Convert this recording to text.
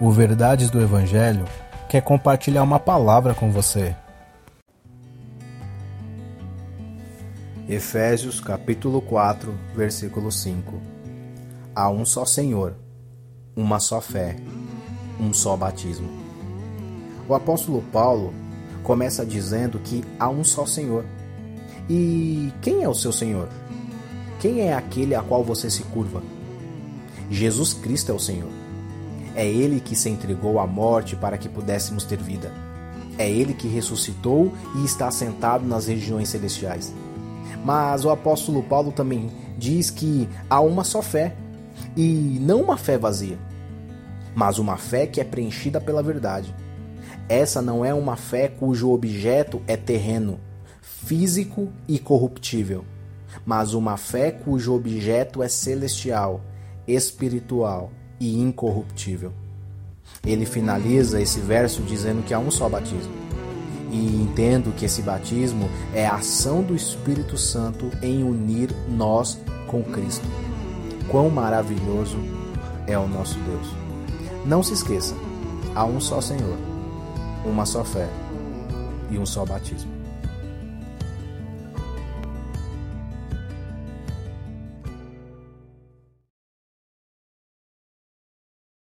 O Verdades do Evangelho quer compartilhar uma palavra com você. Efésios capítulo 4, versículo 5. Há um só Senhor, uma só fé, um só batismo. O apóstolo Paulo começa dizendo que há um só Senhor. E quem é o seu Senhor? Quem é aquele a qual você se curva? Jesus Cristo é o Senhor. É Ele que se entregou à morte para que pudéssemos ter vida. É Ele que ressuscitou e está sentado nas regiões celestiais. Mas o apóstolo Paulo também diz que há uma só fé, e não uma fé vazia, mas uma fé que é preenchida pela verdade. Essa não é uma fé cujo objeto é terreno, físico e corruptível, mas uma fé cujo objeto é celestial, espiritual e incorruptível. Ele finaliza esse verso dizendo que há um só batismo. E entendo que esse batismo é a ação do Espírito Santo em unir nós com Cristo. Quão maravilhoso é o nosso Deus. Não se esqueça, há um só Senhor, uma só fé e um só batismo.